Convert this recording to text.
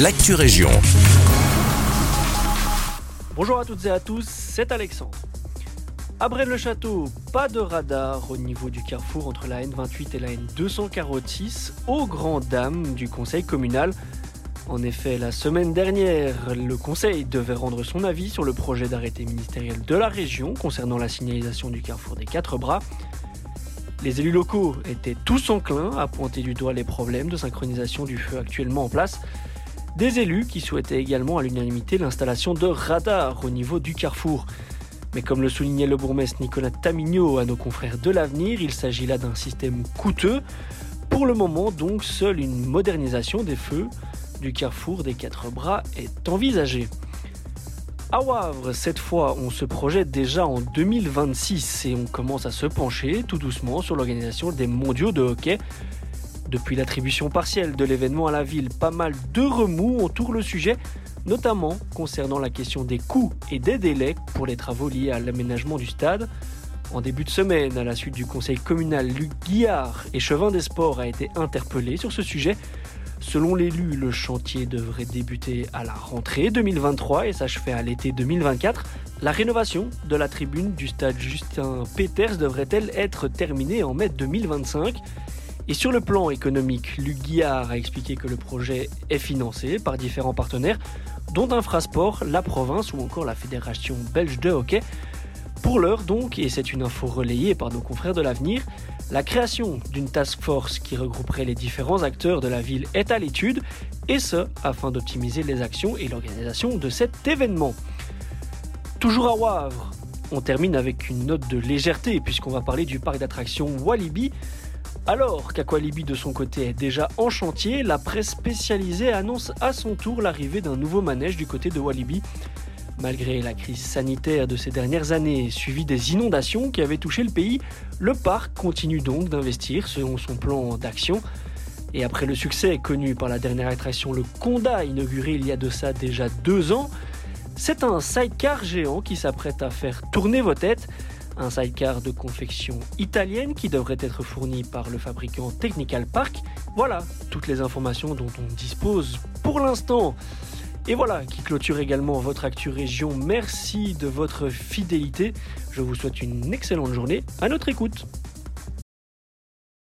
l'actu région. Bonjour à toutes et à tous, c'est Alexandre. À Braine-le-Château, pas de radar au niveau du carrefour entre la N28 et la N246, aux grandes dames du conseil communal. En effet, la semaine dernière, le conseil devait rendre son avis sur le projet d'arrêté ministériel de la région concernant la signalisation du carrefour des quatre bras. Les élus locaux étaient tous enclins à pointer du doigt les problèmes de synchronisation du feu actuellement en place. Des élus qui souhaitaient également à l'unanimité l'installation de radars au niveau du carrefour. Mais comme le soulignait le bourgmestre Nicolas Tamigno à nos confrères de l'avenir, il s'agit là d'un système coûteux. Pour le moment, donc, seule une modernisation des feux du carrefour des quatre bras est envisagée. À Wavre, cette fois, on se projette déjà en 2026 et on commence à se pencher tout doucement sur l'organisation des mondiaux de hockey. Depuis l'attribution partielle de l'événement à la ville, pas mal de remous entourent le sujet, notamment concernant la question des coûts et des délais pour les travaux liés à l'aménagement du stade. En début de semaine, à la suite du conseil communal, Luc Guillard, échevin des sports, a été interpellé sur ce sujet. Selon l'élu, le chantier devrait débuter à la rentrée 2023 et s'achever à l'été 2024. La rénovation de la tribune du stade Justin Peters devrait-elle être terminée en mai 2025 et sur le plan économique, Luc Guillard a expliqué que le projet est financé par différents partenaires, dont Infrasport, la province ou encore la Fédération belge de hockey. Pour l'heure donc, et c'est une info relayée par nos confrères de l'avenir, la création d'une task force qui regrouperait les différents acteurs de la ville est à l'étude, et ce, afin d'optimiser les actions et l'organisation de cet événement. Toujours à Wavre, on termine avec une note de légèreté puisqu'on va parler du parc d'attractions Walibi. Alors qu'Aqualibi de son côté est déjà en chantier, la presse spécialisée annonce à son tour l'arrivée d'un nouveau manège du côté de Walibi. Malgré la crise sanitaire de ces dernières années, suivie des inondations qui avaient touché le pays, le parc continue donc d'investir selon son plan d'action. Et après le succès connu par la dernière attraction, le Conda, inauguré il y a de ça déjà deux ans, c'est un sidecar géant qui s'apprête à faire tourner vos têtes. Un sidecar de confection italienne qui devrait être fourni par le fabricant Technical Park. Voilà toutes les informations dont on dispose pour l'instant. Et voilà qui clôture également votre Actu Région. Merci de votre fidélité. Je vous souhaite une excellente journée à notre écoute.